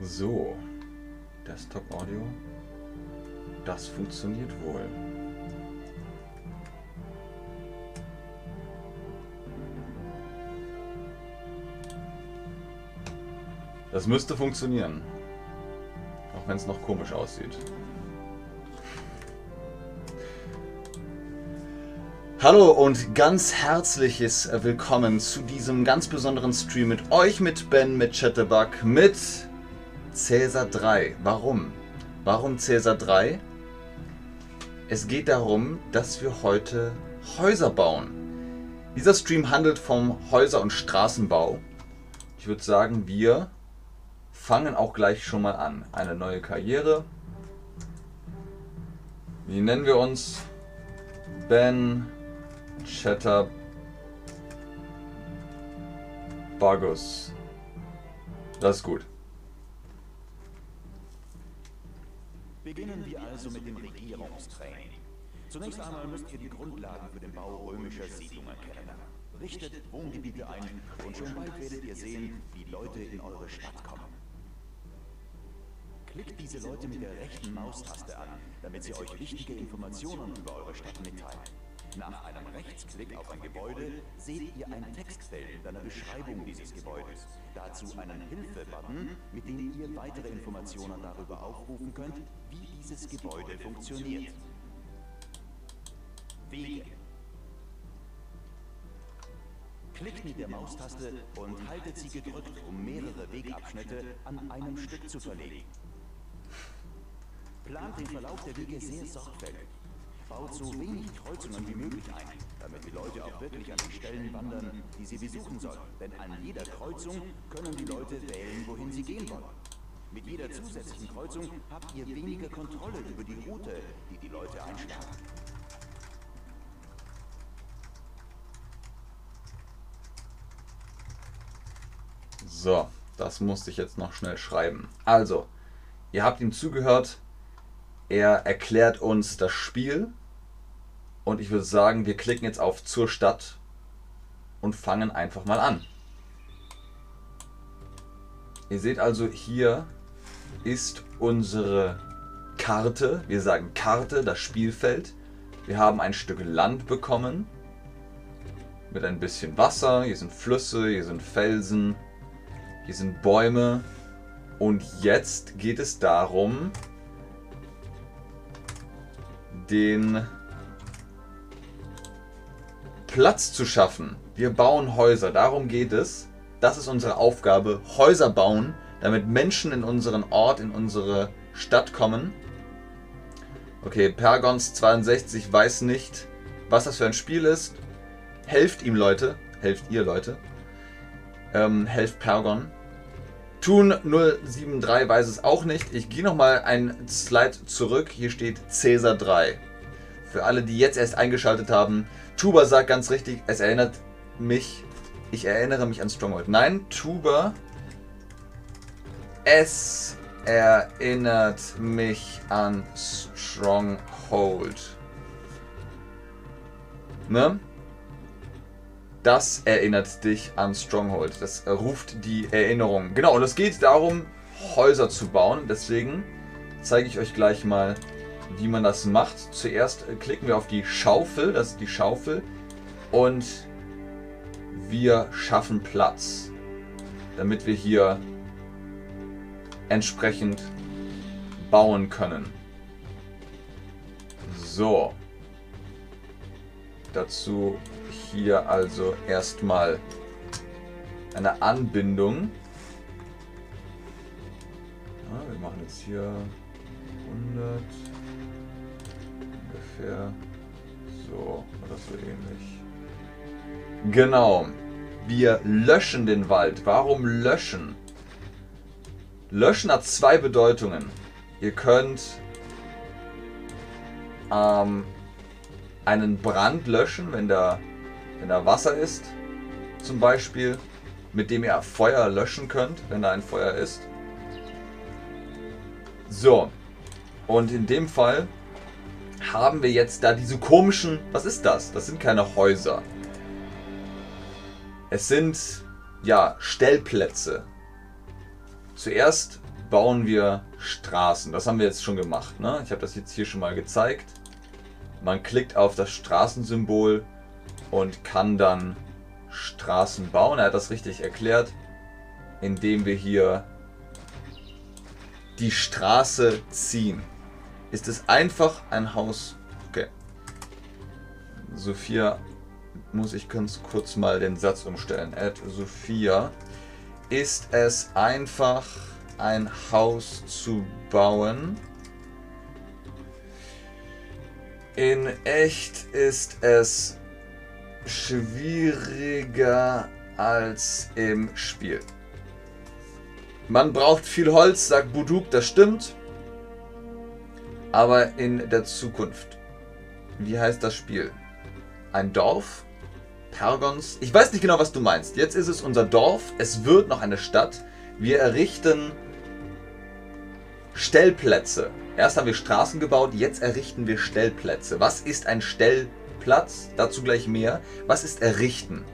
So, Desktop Audio. Das funktioniert wohl. Das müsste funktionieren. Auch wenn es noch komisch aussieht. Hallo und ganz herzliches Willkommen zu diesem ganz besonderen Stream mit euch, mit Ben, mit Chatterbug, mit Cäsar 3. Warum? Warum Cäsar 3? Es geht darum, dass wir heute Häuser bauen. Dieser Stream handelt vom Häuser- und Straßenbau. Ich würde sagen, wir fangen auch gleich schon mal an. Eine neue Karriere. Wie nennen wir uns? Ben Chatter Bagus. Das ist gut. Beginnen wir also mit dem Regierungstraining. Zunächst einmal müsst ihr die Grundlagen für den Bau römischer Siedlungen kennen. Richtet Wohngebiete ein und schon bald werdet ihr sehen, wie Leute in eure Stadt kommen. Klickt diese Leute mit der rechten Maustaste an, damit sie euch wichtige Informationen über eure Stadt mitteilen. Nach einem Rechtsklick auf ein Gebäude seht ihr ein Textfeld mit einer Beschreibung dieses Gebäudes. Dazu einen Hilfe-Button, mit dem ihr weitere Informationen darüber aufrufen könnt, wie dieses Gebäude funktioniert. Wege. Klickt mit der Maustaste und haltet sie gedrückt, um mehrere Wegabschnitte an einem Stück zu verlegen. Plant den Verlauf der Wege sehr sorgfältig. Baut so wenig Kreuzungen wie möglich ein, damit die Leute auch wirklich an die Stellen wandern, die sie besuchen sollen. Denn an jeder Kreuzung können die Leute wählen, wohin sie gehen wollen. Mit jeder zusätzlichen Kreuzung habt ihr weniger Kontrolle über die Route, die die Leute einschlagen. So, das musste ich jetzt noch schnell schreiben. Also, ihr habt ihm zugehört. Er erklärt uns das Spiel. Und ich würde sagen, wir klicken jetzt auf zur Stadt und fangen einfach mal an. Ihr seht also, hier ist unsere Karte. Wir sagen Karte, das Spielfeld. Wir haben ein Stück Land bekommen. Mit ein bisschen Wasser. Hier sind Flüsse, hier sind Felsen, hier sind Bäume. Und jetzt geht es darum, den Platz zu schaffen. Wir bauen Häuser, darum geht es. Das ist unsere Aufgabe, Häuser bauen, damit Menschen in unseren Ort, in unsere Stadt kommen. Okay, Pergons 62 weiß nicht, was das für ein Spiel ist. Helft ihm, Leute. Helft ihr, Leute. Ähm, helft Pergon. Tun 073 weiß es auch nicht. Ich gehe nochmal einen Slide zurück. Hier steht Cäsar 3. Für alle, die jetzt erst eingeschaltet haben, Tuba sagt ganz richtig, es erinnert mich, ich erinnere mich an Stronghold. Nein, Tuba, es erinnert mich an Stronghold. Ne? Das erinnert dich an Stronghold. Das ruft die Erinnerung. Genau, und es geht darum, Häuser zu bauen. Deswegen zeige ich euch gleich mal, wie man das macht. Zuerst klicken wir auf die Schaufel. Das ist die Schaufel. Und wir schaffen Platz. Damit wir hier entsprechend bauen können. So. Dazu hier also erstmal eine Anbindung. Ja, wir machen jetzt hier 100 ungefähr so oder so ähnlich. Genau. Wir löschen den Wald. Warum löschen? Löschen hat zwei Bedeutungen. Ihr könnt ähm, einen Brand löschen, wenn da, wenn da Wasser ist, zum Beispiel, mit dem ihr Feuer löschen könnt, wenn da ein Feuer ist. So, und in dem Fall haben wir jetzt da diese komischen, was ist das? Das sind keine Häuser. Es sind, ja, Stellplätze. Zuerst bauen wir Straßen. Das haben wir jetzt schon gemacht. Ne? Ich habe das jetzt hier schon mal gezeigt. Man klickt auf das Straßensymbol und kann dann Straßen bauen. Er hat das richtig erklärt, indem wir hier die Straße ziehen. Ist es einfach ein Haus? Okay. Sophia, muss ich ganz kurz mal den Satz umstellen. Add Sophia. Ist es einfach ein Haus zu bauen? In echt ist es schwieriger als im Spiel. Man braucht viel Holz, sagt Buduk, das stimmt. Aber in der Zukunft. Wie heißt das Spiel? Ein Dorf? Pergons? Ich weiß nicht genau, was du meinst. Jetzt ist es unser Dorf. Es wird noch eine Stadt. Wir errichten Stellplätze. Erst haben wir Straßen gebaut, jetzt errichten wir Stellplätze. Was ist ein Stellplatz? Dazu gleich mehr. Was ist errichten?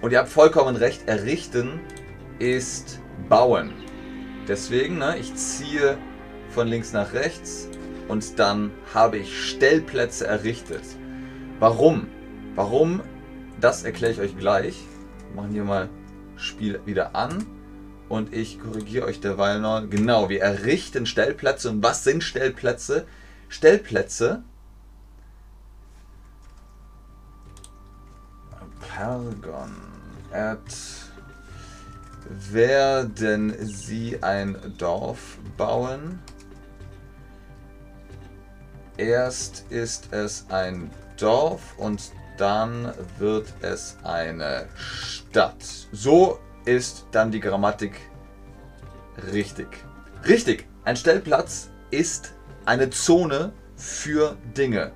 Und ihr habt vollkommen recht, errichten ist bauen. Deswegen, ne, ich ziehe von links nach rechts und dann habe ich Stellplätze errichtet. Warum? Warum? Das erkläre ich euch gleich. Wir machen hier mal Spiel wieder an und ich korrigiere euch derweil noch. Genau, wir errichten Stellplätze. Und was sind Stellplätze? Stellplätze. Pergon. At werden sie ein Dorf bauen. Erst ist es ein Dorf und dann wird es eine Stadt. So ist dann die Grammatik richtig. Richtig, ein Stellplatz ist eine Zone für Dinge.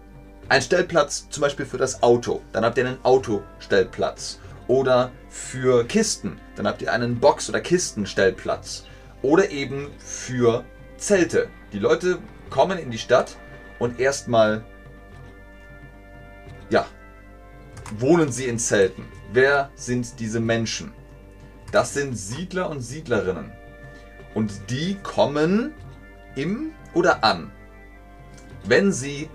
Ein Stellplatz zum Beispiel für das Auto. Dann habt ihr einen Autostellplatz oder für Kisten. Dann habt ihr einen Box- oder Kistenstellplatz. Oder eben für Zelte. Die Leute kommen in die Stadt und erstmal, ja, wohnen sie in Zelten. Wer sind diese Menschen? Das sind Siedler und Siedlerinnen. Und die kommen im oder an. Wenn sie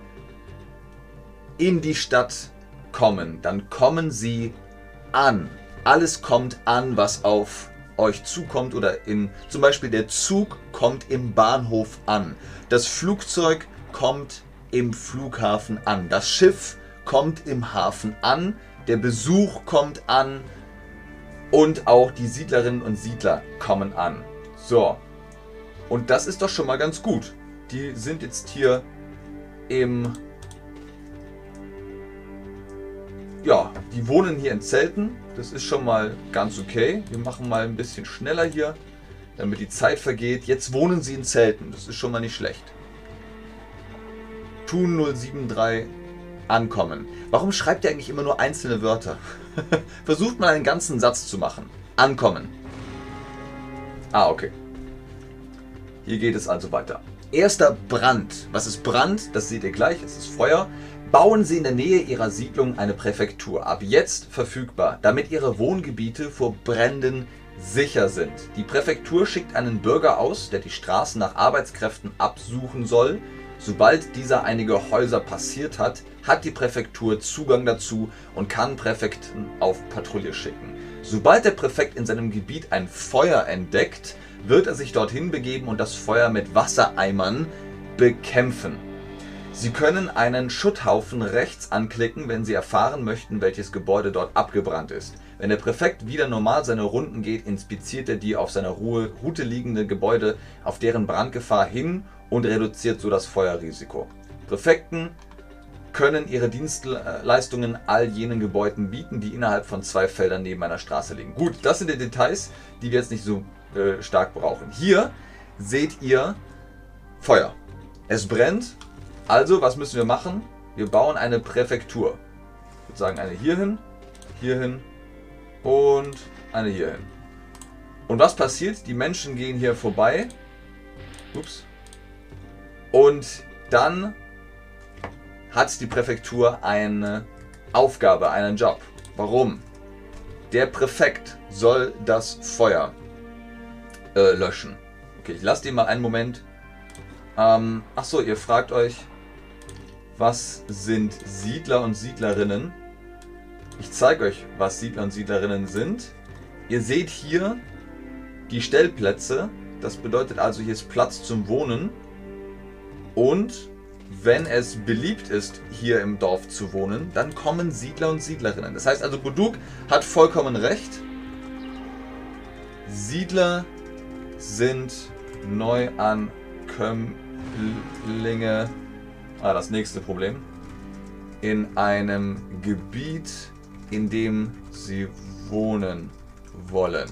in die Stadt kommen, dann kommen sie an. Alles kommt an, was auf euch zukommt oder in zum Beispiel der Zug kommt im Bahnhof an. Das Flugzeug kommt im Flughafen an. Das Schiff kommt im Hafen an. Der Besuch kommt an. Und auch die Siedlerinnen und Siedler kommen an. So. Und das ist doch schon mal ganz gut. Die sind jetzt hier im ja, die wohnen hier in Zelten. Das ist schon mal ganz okay. Wir machen mal ein bisschen schneller hier, damit die Zeit vergeht. Jetzt wohnen sie in Zelten. Das ist schon mal nicht schlecht. Tun 073 ankommen. Warum schreibt ihr eigentlich immer nur einzelne Wörter? Versucht mal einen ganzen Satz zu machen. Ankommen. Ah, okay. Hier geht es also weiter. Erster Brand. Was ist Brand? Das seht ihr gleich. Es ist Feuer bauen Sie in der Nähe Ihrer Siedlung eine Präfektur, ab jetzt verfügbar, damit Ihre Wohngebiete vor Bränden sicher sind. Die Präfektur schickt einen Bürger aus, der die Straßen nach Arbeitskräften absuchen soll. Sobald dieser einige Häuser passiert hat, hat die Präfektur Zugang dazu und kann Präfekten auf Patrouille schicken. Sobald der Präfekt in seinem Gebiet ein Feuer entdeckt, wird er sich dorthin begeben und das Feuer mit Wassereimern bekämpfen. Sie können einen Schutthaufen rechts anklicken, wenn Sie erfahren möchten, welches Gebäude dort abgebrannt ist. Wenn der Präfekt wieder normal seine Runden geht, inspiziert er die auf seiner Route liegende Gebäude auf deren Brandgefahr hin und reduziert so das Feuerrisiko. Präfekten können ihre Dienstleistungen all jenen Gebäuden bieten, die innerhalb von zwei Feldern neben einer Straße liegen. Gut, das sind die Details, die wir jetzt nicht so äh, stark brauchen. Hier seht ihr Feuer. Es brennt also, was müssen wir machen? Wir bauen eine Präfektur. Ich würde sagen, eine hierhin, hierhin und eine hierhin. Und was passiert? Die Menschen gehen hier vorbei. Ups. Und dann hat die Präfektur eine Aufgabe, einen Job. Warum? Der Präfekt soll das Feuer äh, löschen. Okay, ich lasse die mal einen Moment. Ähm, Achso, ihr fragt euch, was sind Siedler und Siedlerinnen? Ich zeige euch, was Siedler und Siedlerinnen sind. Ihr seht hier die Stellplätze. Das bedeutet also, hier ist Platz zum Wohnen. Und wenn es beliebt ist, hier im Dorf zu wohnen, dann kommen Siedler und Siedlerinnen. Das heißt also, Buduk hat vollkommen recht. Siedler sind Neuankömmlinge. Ah, das nächste Problem. In einem Gebiet, in dem sie wohnen wollen.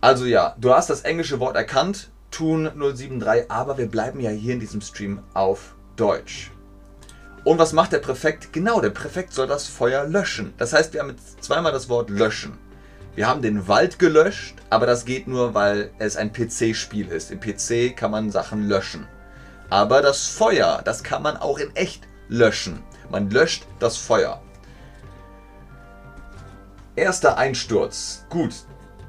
Also ja, du hast das englische Wort erkannt, Tun 073, aber wir bleiben ja hier in diesem Stream auf Deutsch. Und was macht der Präfekt? Genau, der Präfekt soll das Feuer löschen. Das heißt, wir haben jetzt zweimal das Wort löschen. Wir haben den Wald gelöscht, aber das geht nur, weil es ein PC-Spiel ist. Im PC kann man Sachen löschen. Aber das Feuer, das kann man auch in echt löschen. Man löscht das Feuer. Erster Einsturz. Gut,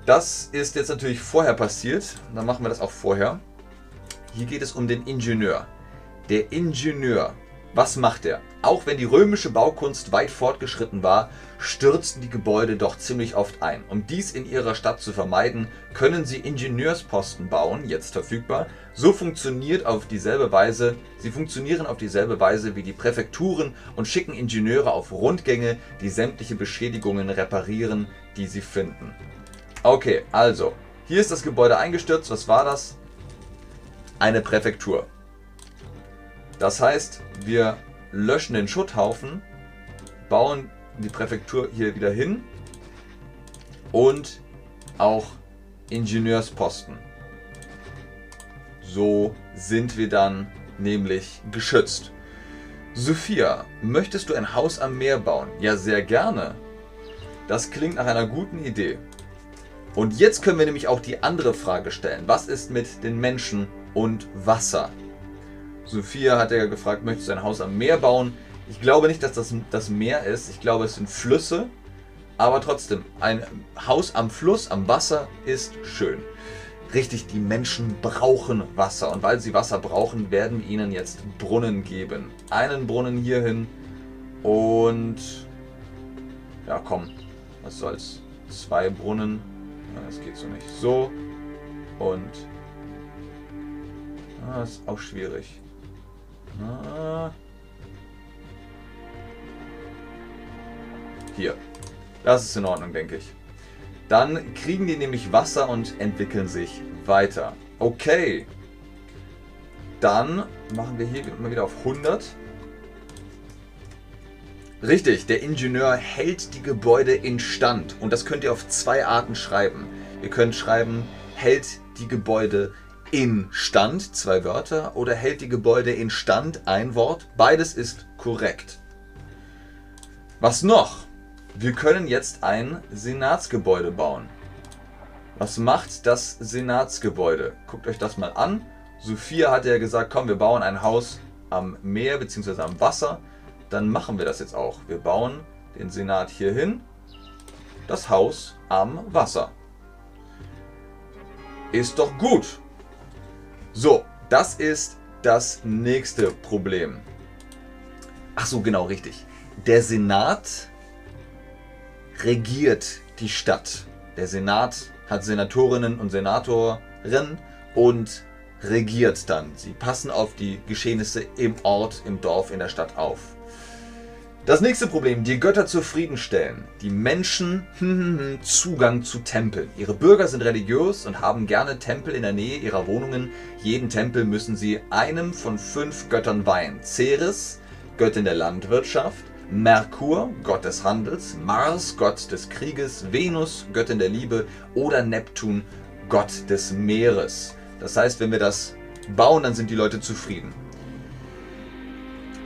das ist jetzt natürlich vorher passiert. Dann machen wir das auch vorher. Hier geht es um den Ingenieur. Der Ingenieur, was macht er? Auch wenn die römische Baukunst weit fortgeschritten war, stürzten die Gebäude doch ziemlich oft ein. Um dies in ihrer Stadt zu vermeiden, können sie Ingenieursposten bauen, jetzt verfügbar. So funktioniert auf dieselbe Weise, sie funktionieren auf dieselbe Weise wie die Präfekturen und schicken Ingenieure auf Rundgänge, die sämtliche Beschädigungen reparieren, die sie finden. Okay, also, hier ist das Gebäude eingestürzt. Was war das? Eine Präfektur. Das heißt, wir löschen den Schutthaufen, bauen die Präfektur hier wieder hin und auch Ingenieursposten. So sind wir dann nämlich geschützt. Sophia, möchtest du ein Haus am Meer bauen? Ja, sehr gerne. Das klingt nach einer guten Idee. Und jetzt können wir nämlich auch die andere Frage stellen. Was ist mit den Menschen und Wasser? Sophia hat ja gefragt, möchtest du ein Haus am Meer bauen? Ich glaube nicht, dass das das Meer ist. Ich glaube, es sind Flüsse. Aber trotzdem, ein Haus am Fluss, am Wasser ist schön. Richtig, die Menschen brauchen Wasser. Und weil sie Wasser brauchen, werden wir ihnen jetzt Brunnen geben. Einen Brunnen hierhin. Und... Ja, komm. Was soll's. Zwei Brunnen. Das geht so nicht. So. Und... Ah, das ist auch schwierig. Ah. Hier. Das ist in Ordnung, denke ich. Dann kriegen die nämlich Wasser und entwickeln sich weiter. Okay. Dann machen wir hier mal wieder auf 100. Richtig, der Ingenieur hält die Gebäude instand. Und das könnt ihr auf zwei Arten schreiben. Ihr könnt schreiben, hält die Gebäude instand, zwei Wörter, oder hält die Gebäude instand, ein Wort. Beides ist korrekt. Was noch? Wir können jetzt ein Senatsgebäude bauen. Was macht das Senatsgebäude? Guckt euch das mal an. Sophia hat ja gesagt, komm, wir bauen ein Haus am Meer bzw. am Wasser dann machen wir das jetzt auch. Wir bauen den Senat hier hin. Das Haus am Wasser. Ist doch gut. So, das ist das nächste Problem. Ach so, genau richtig. Der Senat regiert die Stadt. Der Senat hat Senatorinnen und Senatoren und regiert dann. Sie passen auf die Geschehnisse im Ort, im Dorf, in der Stadt auf. Das nächste Problem, die Götter zufriedenstellen. Die Menschen hm, hm, hm, Zugang zu Tempeln. Ihre Bürger sind religiös und haben gerne Tempel in der Nähe ihrer Wohnungen. Jeden Tempel müssen sie einem von fünf Göttern weihen. Ceres, Göttin der Landwirtschaft, Merkur, Gott des Handels, Mars, Gott des Krieges, Venus, Göttin der Liebe oder Neptun, Gott des Meeres. Das heißt, wenn wir das bauen, dann sind die Leute zufrieden.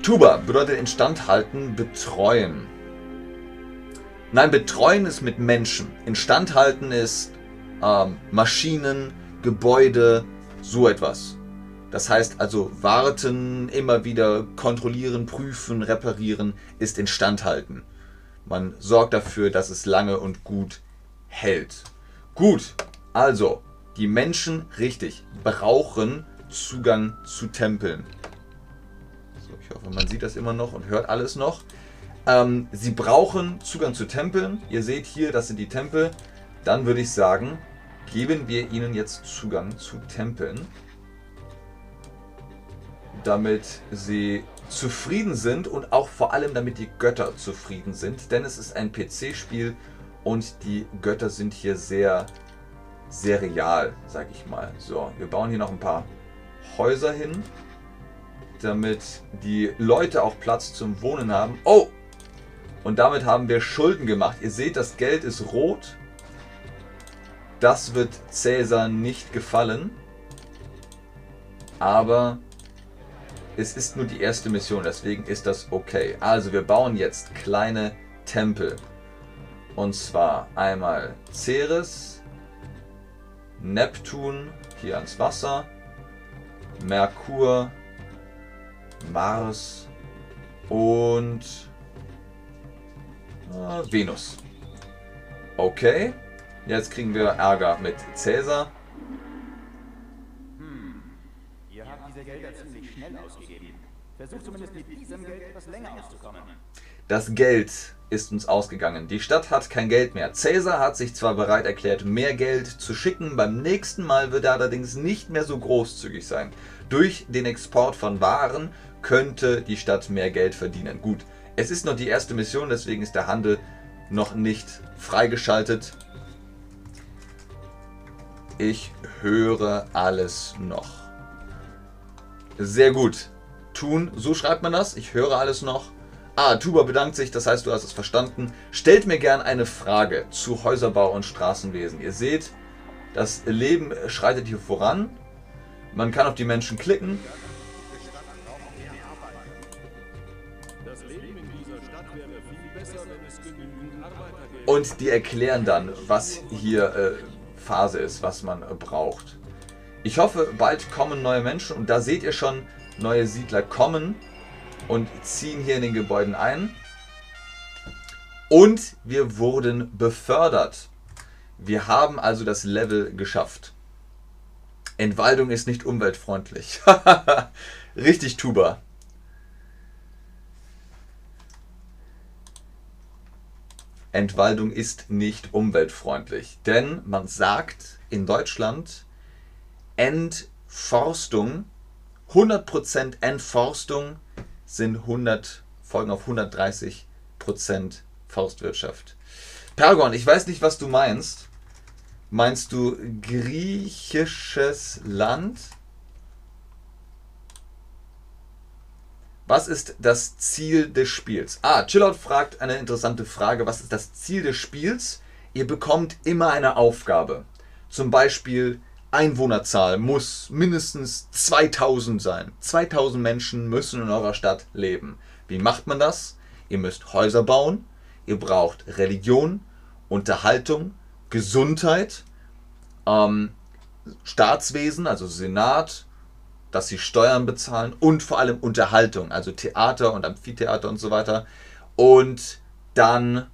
Tuba bedeutet instandhalten, betreuen. Nein, betreuen ist mit Menschen. Instandhalten ist ähm, Maschinen, Gebäude, so etwas. Das heißt also warten, immer wieder kontrollieren, prüfen, reparieren ist instandhalten. Man sorgt dafür, dass es lange und gut hält. Gut, also, die Menschen, richtig, brauchen Zugang zu Tempeln. So, ich hoffe, man sieht das immer noch und hört alles noch. Ähm, sie brauchen Zugang zu Tempeln. Ihr seht hier, das sind die Tempel. Dann würde ich sagen, geben wir ihnen jetzt Zugang zu Tempeln. Damit sie zufrieden sind und auch vor allem damit die Götter zufrieden sind. Denn es ist ein PC-Spiel und die Götter sind hier sehr, sehr real, sag ich mal. So, wir bauen hier noch ein paar Häuser hin, damit die Leute auch Platz zum Wohnen haben. Oh! Und damit haben wir Schulden gemacht. Ihr seht, das Geld ist rot. Das wird Cäsar nicht gefallen. Aber es ist nur die erste Mission, deswegen ist das okay. Also wir bauen jetzt kleine Tempel. Und zwar einmal Ceres, Neptun, hier ans Wasser, Merkur, Mars und äh, Venus. Okay, jetzt kriegen wir Ärger mit Cäsar. Hm. Ihr habt diese Gelder ziemlich schnell ausgegeben. Versucht zumindest mit diesem Geld etwas länger auszukommen. Das Geld ist uns ausgegangen. Die Stadt hat kein Geld mehr. Cäsar hat sich zwar bereit erklärt, mehr Geld zu schicken, beim nächsten Mal wird er allerdings nicht mehr so großzügig sein. Durch den Export von Waren könnte die Stadt mehr Geld verdienen. Gut, es ist noch die erste Mission, deswegen ist der Handel noch nicht freigeschaltet. Ich höre alles noch. Sehr gut. Tun, so schreibt man das. Ich höre alles noch. Ah, Tuba bedankt sich, das heißt, du hast es verstanden. Stellt mir gern eine Frage zu Häuserbau und Straßenwesen. Ihr seht, das Leben schreitet hier voran. Man kann auf die Menschen klicken. Und die erklären dann, was hier äh, Phase ist, was man äh, braucht. Ich hoffe, bald kommen neue Menschen und da seht ihr schon, neue Siedler kommen und ziehen hier in den Gebäuden ein. Und wir wurden befördert. Wir haben also das Level geschafft. Entwaldung ist nicht umweltfreundlich. Richtig Tuba. Entwaldung ist nicht umweltfreundlich. Denn man sagt in Deutschland, Entforstung, 100% Entforstung sind 100, folgen auf 130% Forstwirtschaft. Pergon, ich weiß nicht, was du meinst. Meinst du griechisches Land? Was ist das Ziel des Spiels? Ah, Chillout fragt eine interessante Frage. Was ist das Ziel des Spiels? Ihr bekommt immer eine Aufgabe. Zum Beispiel Einwohnerzahl muss mindestens 2000 sein. 2000 Menschen müssen in eurer Stadt leben. Wie macht man das? Ihr müsst Häuser bauen, ihr braucht Religion, Unterhaltung, Gesundheit, ähm, Staatswesen, also Senat, dass sie Steuern bezahlen und vor allem Unterhaltung, also Theater und Amphitheater und so weiter. Und dann,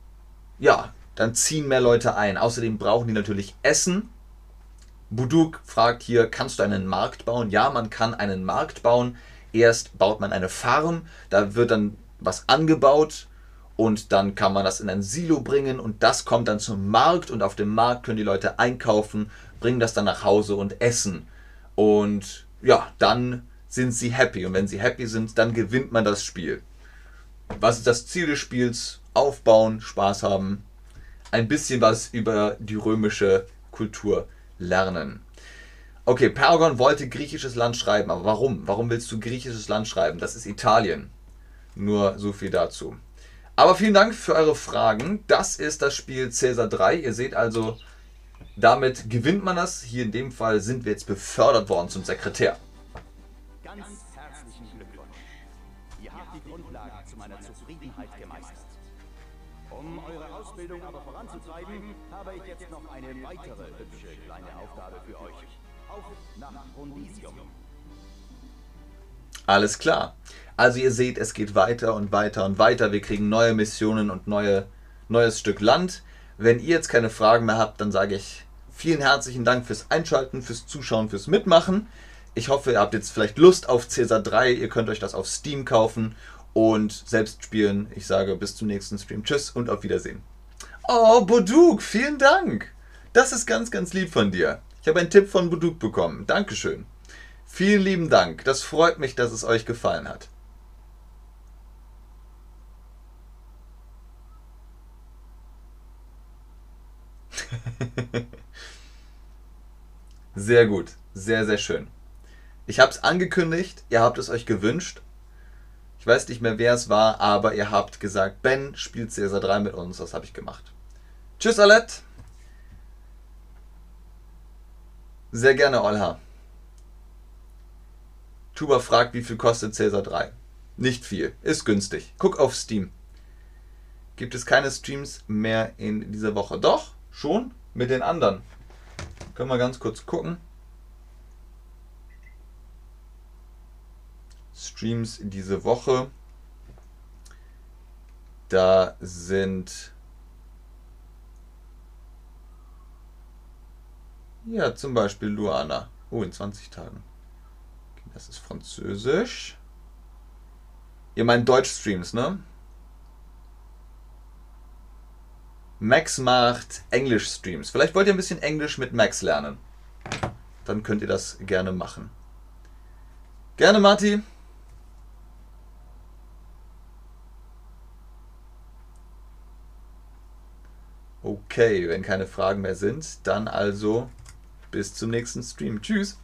ja, dann ziehen mehr Leute ein. Außerdem brauchen die natürlich Essen Buduk fragt hier, kannst du einen Markt bauen? Ja, man kann einen Markt bauen. Erst baut man eine Farm, da wird dann was angebaut und dann kann man das in ein Silo bringen und das kommt dann zum Markt und auf dem Markt können die Leute einkaufen, bringen das dann nach Hause und essen. Und ja, dann sind sie happy und wenn sie happy sind, dann gewinnt man das Spiel. Was ist das Ziel des Spiels? Aufbauen, Spaß haben, ein bisschen was über die römische Kultur lernen. Okay, Paragon wollte griechisches Land schreiben, aber warum? Warum willst du griechisches Land schreiben? Das ist Italien. Nur so viel dazu. Aber vielen Dank für eure Fragen. Das ist das Spiel Caesar 3. Ihr seht also, damit gewinnt man das. Hier in dem Fall sind wir jetzt befördert worden zum Sekretär. Ganz herzlichen Glückwunsch. Ihr habt die Grundlagen zu meiner Zufriedenheit gemeistert. Um eure Ausbildung aber voranzutreiben, habe ich jetzt noch eine weitere hübsche kleine Aufgabe für euch. Auf nach Brundisium. Alles klar. Also ihr seht, es geht weiter und weiter und weiter. Wir kriegen neue Missionen und neue, neues Stück Land. Wenn ihr jetzt keine Fragen mehr habt, dann sage ich vielen herzlichen Dank fürs Einschalten, fürs Zuschauen, fürs Mitmachen. Ich hoffe, ihr habt jetzt vielleicht Lust auf Cäsar 3. Ihr könnt euch das auf Steam kaufen und selbst spielen. Ich sage bis zum nächsten Stream. Tschüss und auf Wiedersehen. Oh, Boduk, vielen Dank. Das ist ganz, ganz lieb von dir. Ich habe einen Tipp von Boduk bekommen. Dankeschön. Vielen lieben Dank. Das freut mich, dass es euch gefallen hat. sehr gut. Sehr, sehr schön. Ich habe es angekündigt, ihr habt es euch gewünscht. Ich weiß nicht mehr, wer es war, aber ihr habt gesagt, Ben spielt Caesar 3 mit uns. Das habe ich gemacht. Tschüss, Alette. Sehr gerne, Olha. Tuba fragt, wie viel kostet Caesar 3? Nicht viel, ist günstig. Guck auf Steam. Gibt es keine Streams mehr in dieser Woche? Doch, schon mit den anderen. Können wir ganz kurz gucken. Streams diese Woche. Da sind ja zum Beispiel Luana. Oh, in 20 Tagen. Das ist Französisch. Ihr meint Deutsch-Streams, ne? Max macht Englisch-Streams. Vielleicht wollt ihr ein bisschen Englisch mit Max lernen. Dann könnt ihr das gerne machen. Gerne, Marti. Okay, wenn keine Fragen mehr sind, dann also bis zum nächsten Stream. Tschüss.